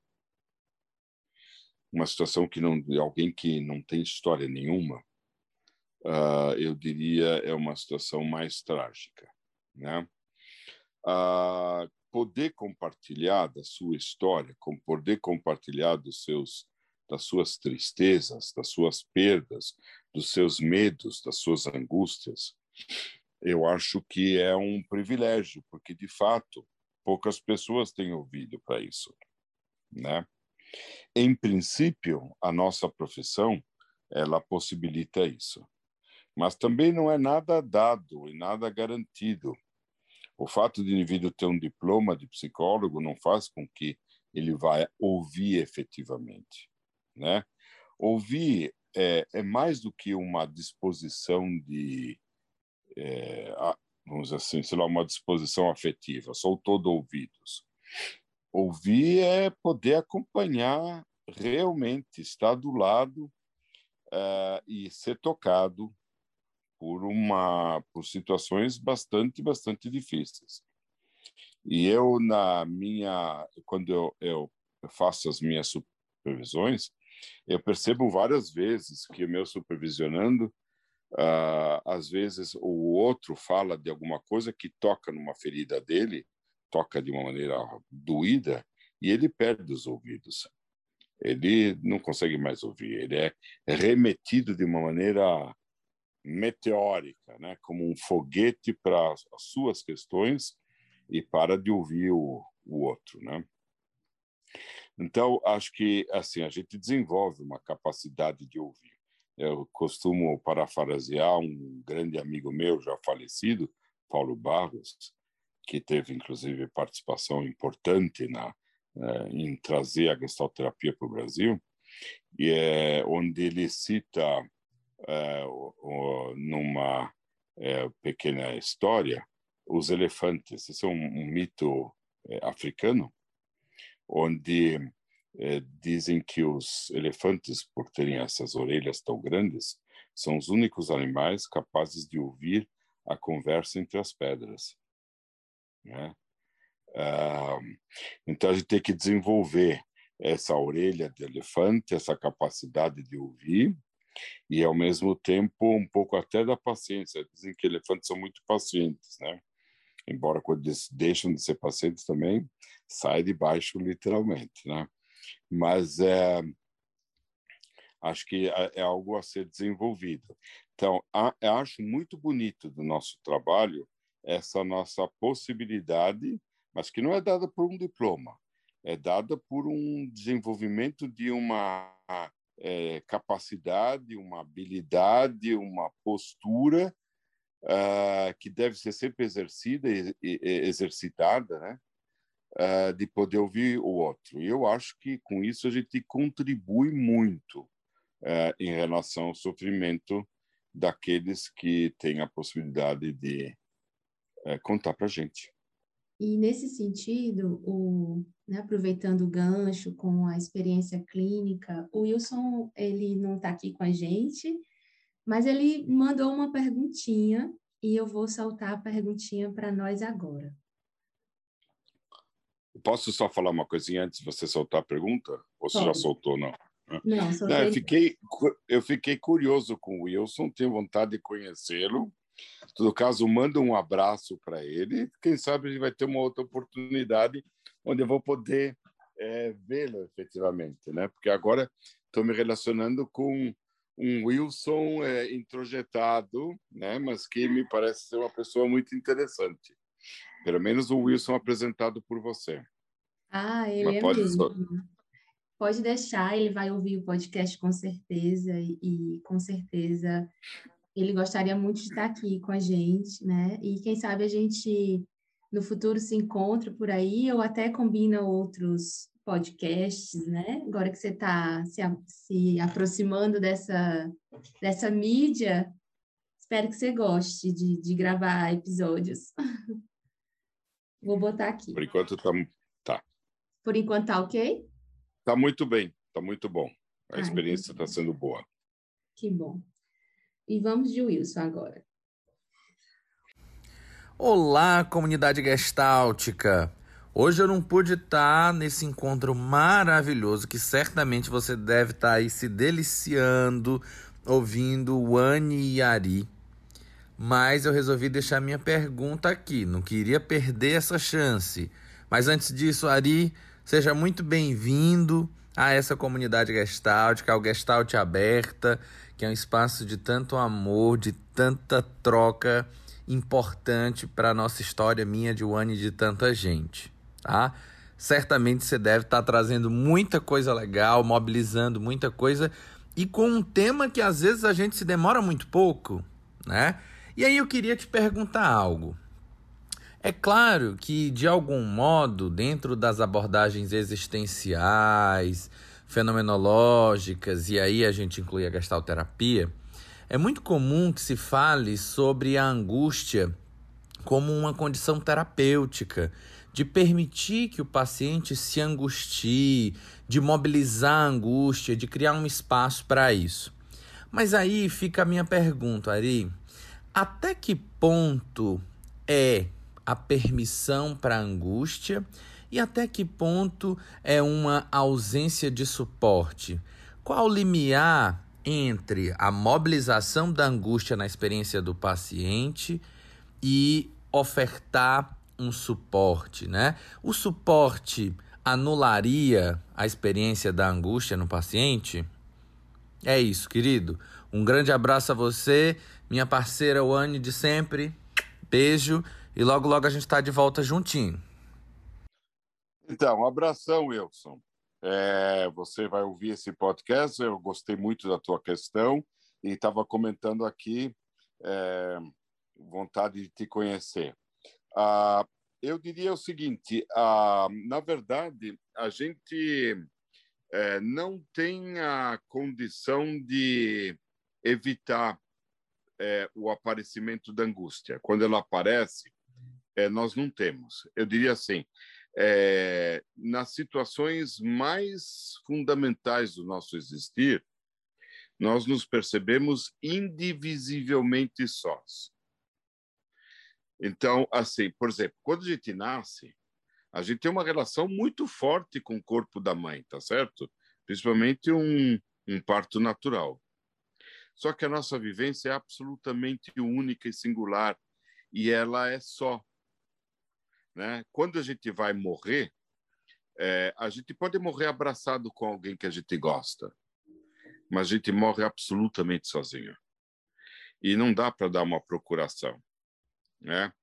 Uma situação que não, alguém que não tem história nenhuma, uh, eu diria, é uma situação mais trágica, né? Uh, poder compartilhar da sua história, poder compartilhar dos seus das suas tristezas, das suas perdas, dos seus medos, das suas angústias, eu acho que é um privilégio, porque de fato poucas pessoas têm ouvido para isso, né? Em princípio, a nossa profissão ela possibilita isso, mas também não é nada dado e nada garantido. O fato de o indivíduo ter um diploma de psicólogo não faz com que ele vá ouvir efetivamente, né? Ouvir é, é mais do que uma disposição de é, vamos dizer assim, sei lá, uma disposição afetiva, sou todo ouvidos. Ouvir é poder acompanhar realmente, estar do lado uh, e ser tocado por uma por situações bastante bastante difíceis. E eu na minha quando eu, eu faço as minhas supervisões, eu percebo várias vezes que o meu supervisionando Uh, às vezes o outro fala de alguma coisa que toca numa ferida dele, toca de uma maneira doída, e ele perde os ouvidos. Ele não consegue mais ouvir, ele é remetido de uma maneira meteórica, né? como um foguete para as suas questões e para de ouvir o, o outro. Né? Então, acho que assim a gente desenvolve uma capacidade de ouvir eu costumo parafrasear um grande amigo meu, já falecido, Paulo Barros, que teve inclusive participação importante na eh, em trazer a gestalterapia para o Brasil, e é onde ele cita é, numa é, pequena história os elefantes. Esse é um, um mito africano, onde é, dizem que os elefantes, por terem essas orelhas tão grandes, são os únicos animais capazes de ouvir a conversa entre as pedras. Né? Ah, então a gente tem que desenvolver essa orelha de elefante, essa capacidade de ouvir e ao mesmo tempo um pouco até da paciência. Dizem que elefantes são muito pacientes, né? Embora quando eles deixam de ser pacientes também sai de baixo literalmente, né? mas é, acho que é, é algo a ser desenvolvido. Então, acho muito bonito do nosso trabalho essa nossa possibilidade, mas que não é dada por um diploma, é dada por um desenvolvimento de uma é, capacidade, uma habilidade, uma postura uh, que deve ser sempre exercida e, e exercitada, né? Uh, de poder ouvir o outro. E eu acho que com isso a gente contribui muito uh, em relação ao sofrimento daqueles que têm a possibilidade de uh, contar para a gente. E nesse sentido, o, né, aproveitando o gancho com a experiência clínica, o Wilson ele não está aqui com a gente, mas ele mandou uma perguntinha e eu vou saltar a perguntinha para nós agora. Posso só falar uma coisinha antes de você soltar a pergunta? Ou você Pode. já soltou, não? Não, não eu, fiquei, eu fiquei curioso com o Wilson, tenho vontade de conhecê-lo. Todo caso, manda um abraço para ele. Quem sabe ele vai ter uma outra oportunidade onde eu vou poder é, vê-lo efetivamente, né? Porque agora estou me relacionando com um Wilson é, introjetado, né? Mas que me parece ser uma pessoa muito interessante. Pelo menos o Wilson apresentado por você. Ah, ele Mas é pode mesmo. Só... Pode deixar, ele vai ouvir o podcast com certeza e, e com certeza ele gostaria muito de estar aqui com a gente, né? E quem sabe a gente no futuro se encontra por aí ou até combina outros podcasts, né? Agora que você está se, se aproximando dessa, dessa mídia, espero que você goste de, de gravar episódios. Vou botar aqui. Por enquanto tá, tá. Por enquanto tá ok? Tá muito bem, tá muito bom. A experiência está sendo boa. Que bom. E vamos de Wilson agora. Olá, comunidade gestáltica! Hoje eu não pude estar nesse encontro maravilhoso que certamente você deve estar aí se deliciando ouvindo o Anne e Ari. Mas eu resolvi deixar minha pergunta aqui, não queria perder essa chance. Mas antes disso, Ari, seja muito bem-vindo a essa comunidade gestáltica, ao Gestalt Aberta, que é um espaço de tanto amor, de tanta troca importante para a nossa história, minha, de One e de tanta gente, tá? Certamente você deve estar tá trazendo muita coisa legal, mobilizando muita coisa e com um tema que às vezes a gente se demora muito pouco, né? E aí eu queria te perguntar algo. É claro que, de algum modo, dentro das abordagens existenciais, fenomenológicas, e aí a gente inclui a gestalterapia, é muito comum que se fale sobre a angústia como uma condição terapêutica, de permitir que o paciente se angustie, de mobilizar a angústia, de criar um espaço para isso. Mas aí fica a minha pergunta, Ari: até que ponto é a permissão para angústia e até que ponto é uma ausência de suporte? Qual o limiar entre a mobilização da angústia na experiência do paciente e ofertar um suporte, né? O suporte anularia a experiência da angústia no paciente? É isso, querido. Um grande abraço a você, minha parceira Wani de sempre. Beijo e logo logo a gente está de volta juntinho. Então, abração, Wilson. É, você vai ouvir esse podcast. Eu gostei muito da tua questão e estava comentando aqui é, vontade de te conhecer. Ah, eu diria o seguinte: ah, na verdade, a gente é, não tem a condição de evitar é, o aparecimento da angústia. Quando ela aparece, é, nós não temos. Eu diria assim: é, nas situações mais fundamentais do nosso existir, nós nos percebemos indivisivelmente sós. Então, assim, por exemplo, quando a gente nasce, a gente tem uma relação muito forte com o corpo da mãe, tá certo? Principalmente um, um parto natural. Só que a nossa vivência é absolutamente única e singular, e ela é só. Né? Quando a gente vai morrer, é, a gente pode morrer abraçado com alguém que a gente gosta, mas a gente morre absolutamente sozinho. E não dá para dar uma procuração. Né?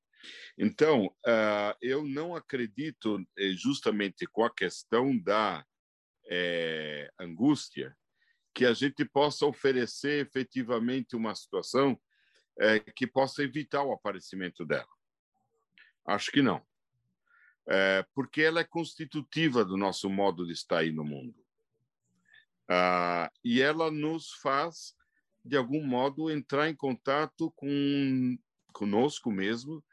Então, uh, eu não acredito eh, justamente com a questão da é, angústia que a gente possa oferecer efetivamente uma situação é, que possa evitar o aparecimento dela. Acho que não é, porque ela é constitutiva do nosso modo de estar aí no mundo. Ah, e ela nos faz, de algum modo, entrar em contato com conosco mesmo,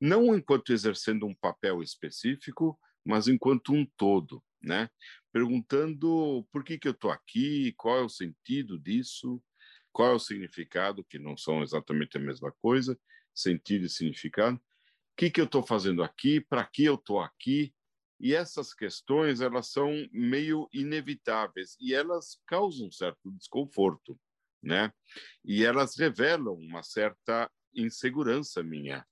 não enquanto exercendo um papel específico, mas enquanto um todo, né? Perguntando por que que eu estou aqui, qual é o sentido disso, qual é o significado, que não são exatamente a mesma coisa, sentido e significado, que, que eu estou fazendo aqui, para que eu estou aqui. E essas questões elas são meio inevitáveis e elas causam um certo desconforto, né? E elas revelam uma certa insegurança minha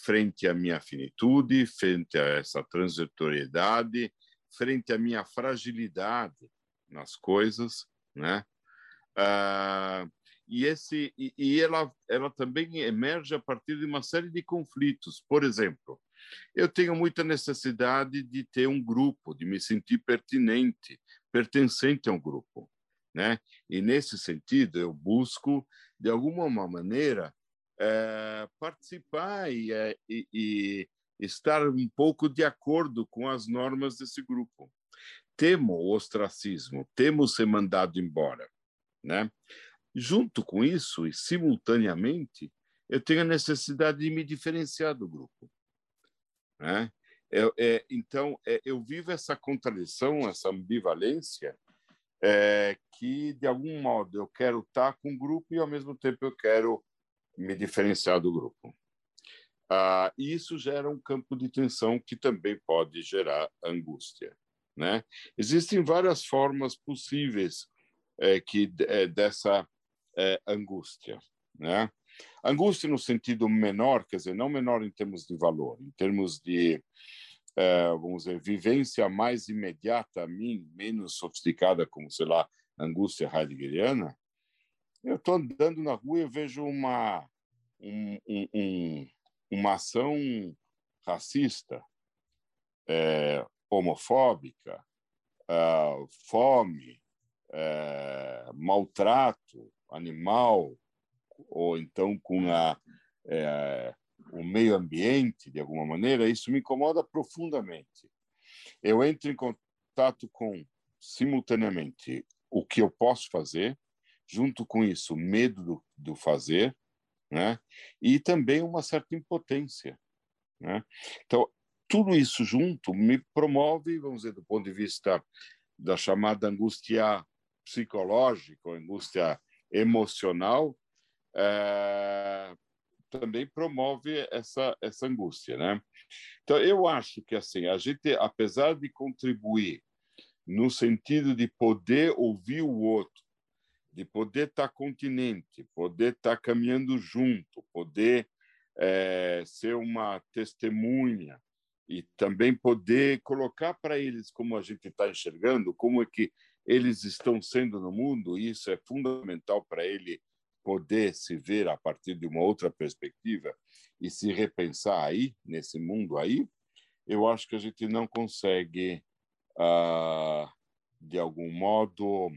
frente à minha finitude, frente a essa transitoriedade, frente à minha fragilidade nas coisas, né? Uh, e esse e, e, ela ela também emerge a partir de uma série de conflitos. Por exemplo, eu tenho muita necessidade de ter um grupo, de me sentir pertinente, pertencente a um grupo, né? E nesse sentido eu busco de alguma maneira é, participar e, é, e, e, estar um pouco de acordo com as normas desse grupo. Temo o ostracismo, temo ser mandado embora. Né? Junto com isso, e simultaneamente, eu tenho a necessidade de me diferenciar do grupo. Né? Eu, é, então, é, eu vivo essa contradição, essa ambivalência, é, que, de algum modo, eu quero estar com o grupo e, ao mesmo tempo, eu quero me diferenciar do grupo. Ah, e isso gera um campo de tensão que também pode gerar angústia. Né? Existem várias formas possíveis é, que é, dessa é, angústia. Né? Angústia no sentido menor, quer dizer, não menor em termos de valor, em termos de, vamos dizer, vivência mais imediata a mim, menos sofisticada, como, sei lá, angústia heideggeriana, eu estou andando na rua e vejo uma, um, um, uma ação racista, é, homofóbica, uh, fome, é, maltrato animal, ou então com a, é, o meio ambiente, de alguma maneira, isso me incomoda profundamente. Eu entro em contato com, simultaneamente, o que eu posso fazer, junto com isso, medo do, do fazer, né? e também uma certa impotência. Né? Então, tudo isso junto me promove, vamos dizer, do ponto de vista da chamada angústia psicológica, angústia emocional, é, também promove essa, essa angústia. Né? Então, eu acho que assim a gente, apesar de contribuir no sentido de poder ouvir o outro, de poder estar continente, poder estar caminhando junto, poder é, ser uma testemunha e também poder colocar para eles como a gente está enxergando, como é que eles estão sendo no mundo, e isso é fundamental para ele poder se ver a partir de uma outra perspectiva e se repensar aí, nesse mundo aí, eu acho que a gente não consegue, ah, de algum modo,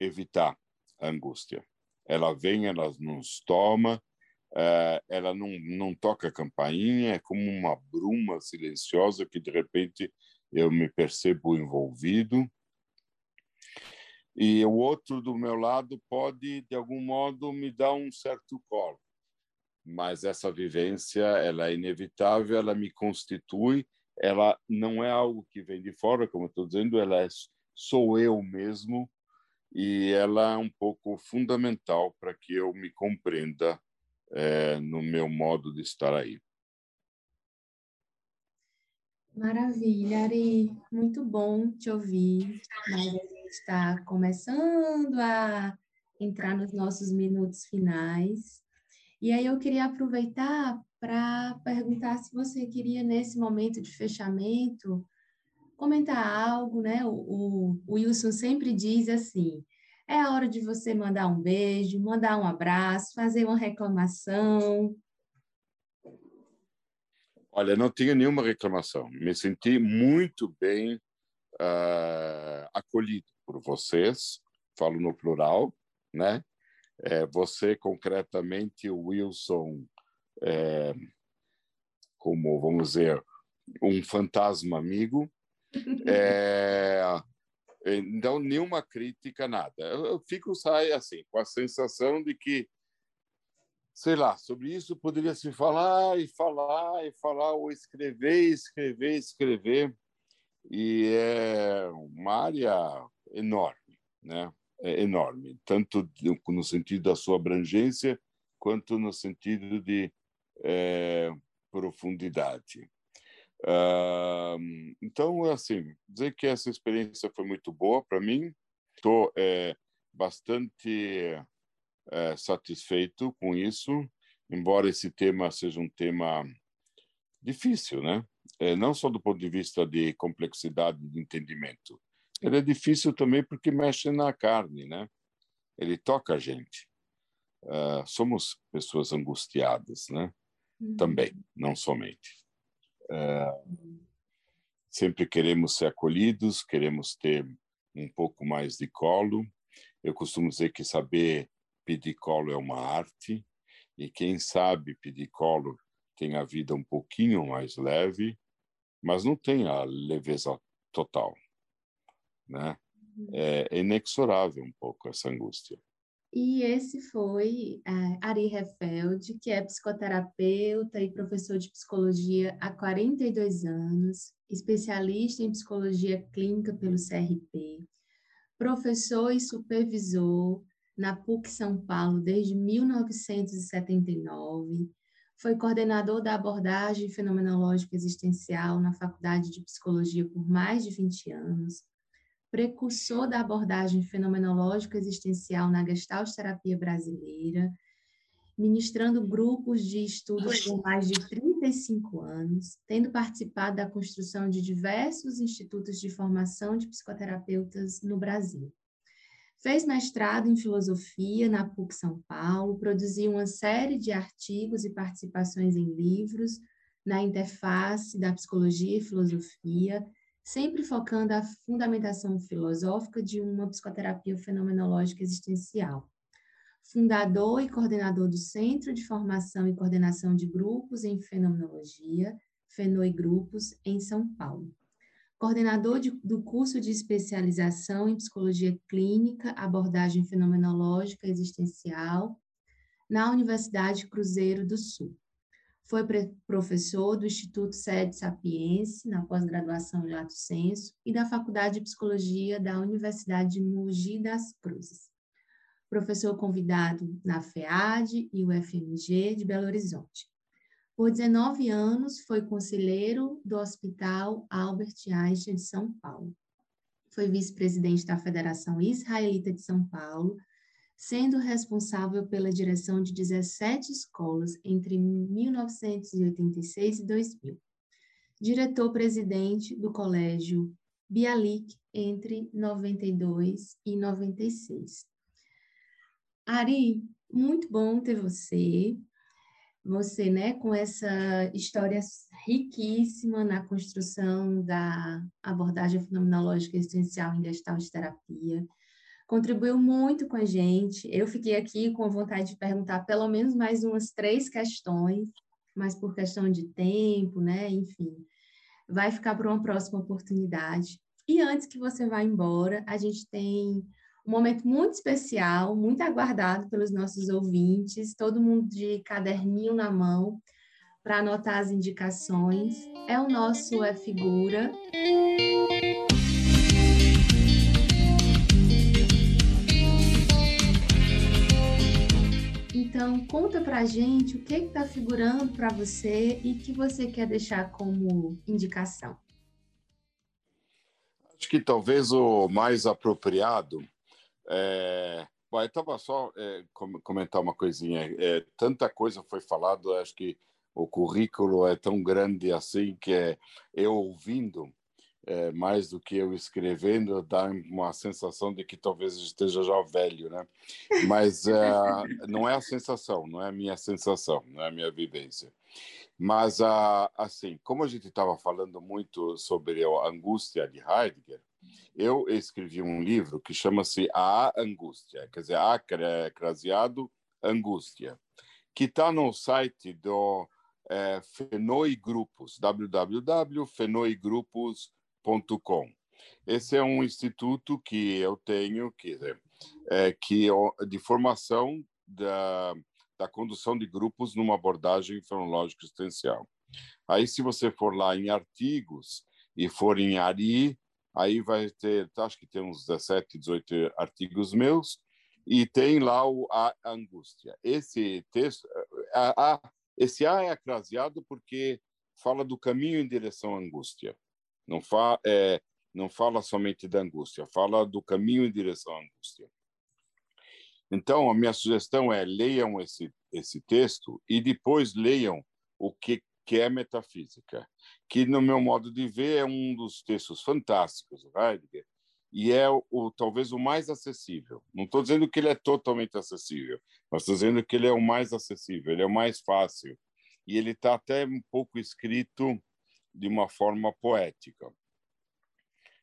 evitar a angústia. Ela vem, ela nos toma, eh, ela não, não toca a campainha, é como uma bruma silenciosa que, de repente, eu me percebo envolvido. E o outro do meu lado pode, de algum modo, me dar um certo colo. Mas essa vivência, ela é inevitável, ela me constitui, ela não é algo que vem de fora, como eu estou dizendo, ela é, sou eu mesmo e ela é um pouco fundamental para que eu me compreenda é, no meu modo de estar aí. Maravilha, Ari, muito bom te ouvir. Mas a gente está começando a entrar nos nossos minutos finais. E aí eu queria aproveitar para perguntar se você queria, nesse momento de fechamento, comentar algo, né? O, o, Wilson sempre diz assim: é a hora de você mandar um beijo, mandar um abraço, fazer uma reclamação. Olha, não tinha nenhuma reclamação. Me senti muito bem uh, acolhido por vocês. Falo no plural, né? É, você concretamente, o Wilson, é, como vamos dizer, um fantasma amigo, é, então, nenhuma crítica, nada. Eu, eu fico sai assim, com a sensação de que, sei lá, sobre isso poderia se falar e falar e falar, ou escrever, escrever, escrever. E é uma área enorme, né? É enorme, tanto no sentido da sua abrangência, quanto no sentido de é, profundidade. Uh, então, assim, dizer que essa experiência foi muito boa para mim. Estou é, bastante é, satisfeito com isso embora esse tema seja um tema difícil, né? É, não só do ponto de vista de complexidade de entendimento, ele é difícil também porque mexe na carne, né? Ele toca a gente. Uh, somos pessoas angustiadas, né? Uhum. Também, não somente. Uh, sempre queremos ser acolhidos, queremos ter um pouco mais de colo. Eu costumo dizer que saber pedir colo é uma arte, e quem sabe pedir colo tem a vida um pouquinho mais leve, mas não tem a leveza total, né? Uhum. É inexorável um pouco essa angústia. E esse foi é, Ari Hefeld, que é psicoterapeuta e professor de psicologia há 42 anos, especialista em psicologia clínica pelo CRP, professor e supervisor na PUC São Paulo desde 1979, foi coordenador da abordagem fenomenológica existencial na Faculdade de Psicologia por mais de 20 anos, precursor da abordagem fenomenológica existencial na Gestalt terapia brasileira, ministrando grupos de estudos por mais de 35 anos, tendo participado da construção de diversos institutos de formação de psicoterapeutas no Brasil. Fez mestrado em filosofia na PUC São Paulo, produziu uma série de artigos e participações em livros na interface da psicologia e filosofia, sempre focando a fundamentação filosófica de uma psicoterapia fenomenológica existencial. Fundador e coordenador do Centro de Formação e Coordenação de Grupos em Fenomenologia, Fenoi Grupos, em São Paulo. Coordenador de, do curso de especialização em Psicologia Clínica, Abordagem Fenomenológica Existencial, na Universidade Cruzeiro do Sul. Foi professor do Instituto Sede Sapiense, na pós-graduação em Lato Senso, e da Faculdade de Psicologia da Universidade de Mogi das Cruzes. Professor convidado na FEAD e UFMG de Belo Horizonte. Por 19 anos, foi conselheiro do Hospital Albert Einstein de São Paulo. Foi vice-presidente da Federação Israelita de São Paulo sendo responsável pela direção de 17 escolas entre 1986 e 2000. Diretor-presidente do Colégio Bialik entre 92 e 96. Ari, muito bom ter você. Você, né, com essa história riquíssima na construção da abordagem fenomenológica existencial em gestalt terapia contribuiu muito com a gente. Eu fiquei aqui com vontade de perguntar pelo menos mais umas três questões, mas por questão de tempo, né? Enfim, vai ficar para uma próxima oportunidade. E antes que você vá embora, a gente tem um momento muito especial, muito aguardado pelos nossos ouvintes, todo mundo de caderninho na mão para anotar as indicações. É o nosso É Figura. Então, conta para a gente o que está figurando para você e que você quer deixar como indicação. Acho que talvez o mais apropriado é... Bom, eu estava só é, comentar uma coisinha. É, tanta coisa foi falado, acho que o currículo é tão grande assim que é, eu ouvindo é, mais do que eu escrevendo, dá uma sensação de que talvez esteja já velho, né? Mas é, não é a sensação, não é a minha sensação, não é a minha vivência. Mas, assim, como a gente estava falando muito sobre a angústia de Heidegger, eu escrevi um livro que chama-se A Angústia, quer dizer, A craseado Angústia, que está no site do é, Fenoi Grupos, www.fenoigrupos.com com. Esse é um instituto que eu tenho, que é, que é de formação da, da condução de grupos numa abordagem fenológica existencial. Aí, se você for lá em artigos e for em ARI, aí vai ter, acho que tem uns 17, 18 artigos meus, e tem lá o A Angústia. Esse texto, a, a, esse A é acraseado porque fala do caminho em direção à angústia. Não, fa, é, não fala somente da angústia, fala do caminho em direção à angústia. Então, a minha sugestão é leiam esse, esse texto e depois leiam o que, que é metafísica, que, no meu modo de ver, é um dos textos fantásticos do Heidegger e é o, o talvez o mais acessível. Não estou dizendo que ele é totalmente acessível, mas estou dizendo que ele é o mais acessível, ele é o mais fácil. E ele está até um pouco escrito de uma forma poética.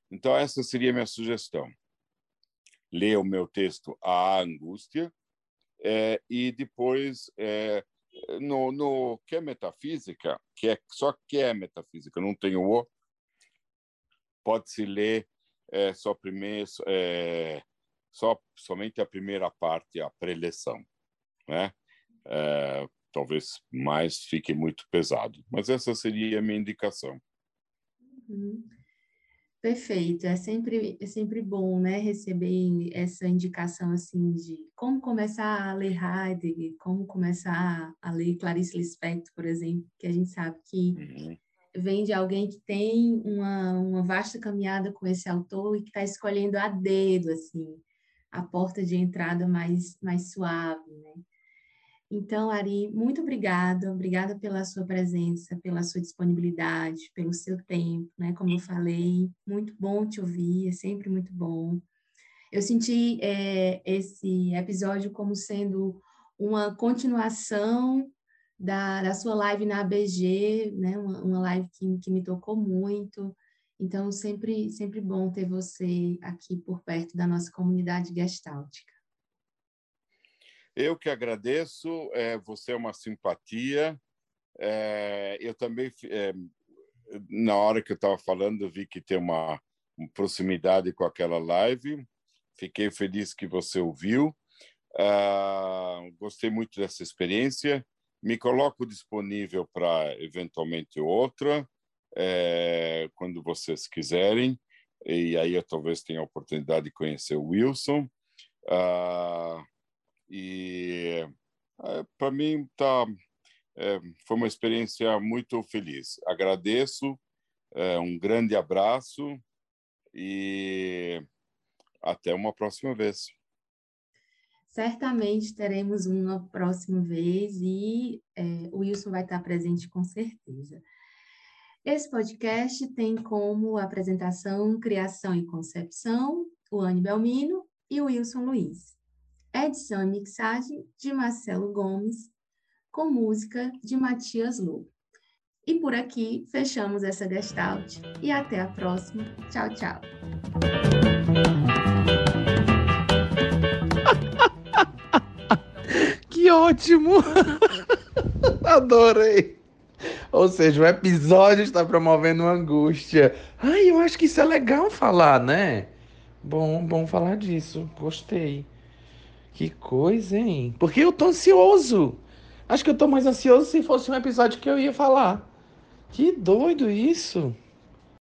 Então, essa seria a minha sugestão. Leia o meu texto A Angústia é, e depois, é, no, no que é metafísica, que é só que é metafísica, não tem o O, pode-se ler é, só, primeiro, é, só somente a primeira parte, a preleção. Né? É, talvez mais fique muito pesado, mas essa seria a minha indicação. Uhum. Perfeito, é sempre, é sempre bom, né, receber essa indicação, assim, de como começar a ler Heidegger, como começar a ler Clarice Lispector, por exemplo, que a gente sabe que uhum. vem de alguém que tem uma, uma vasta caminhada com esse autor e que está escolhendo a dedo, assim, a porta de entrada mais, mais suave, né? Então, Ari, muito obrigada, obrigada pela sua presença, pela sua disponibilidade, pelo seu tempo, né? Como eu falei, muito bom te ouvir, é sempre muito bom. Eu senti é, esse episódio como sendo uma continuação da, da sua live na ABG, né? Uma, uma live que, que me tocou muito. Então, sempre, sempre bom ter você aqui por perto da nossa comunidade gestáltica. Eu que agradeço, é, você é uma simpatia. É, eu também, é, na hora que eu estava falando, vi que tem uma, uma, proximidade com aquela live. Fiquei feliz que você ouviu. Ah, gostei muito dessa experiência. Me coloco disponível para eventualmente outra, é, quando vocês quiserem. E aí eu talvez tenha a oportunidade de conhecer o Wilson. Ah, e é, para mim tá, é, foi uma experiência muito feliz. Agradeço, é, um grande abraço e até uma próxima vez. Certamente teremos uma próxima vez e é, o Wilson vai estar presente com certeza. Esse podcast tem como apresentação, criação e concepção o Anne Belmino e o Wilson Luiz edição e mixagem de Marcelo Gomes, com música de Matias Lobo. E por aqui fechamos essa gestalt e até a próxima. Tchau, tchau. que ótimo! Adorei! Ou seja, o episódio está promovendo angústia. Ai, eu acho que isso é legal falar, né? Bom, bom falar disso. Gostei. Que coisa, hein? Porque eu tô ansioso. Acho que eu tô mais ansioso se fosse um episódio que eu ia falar. Que doido isso.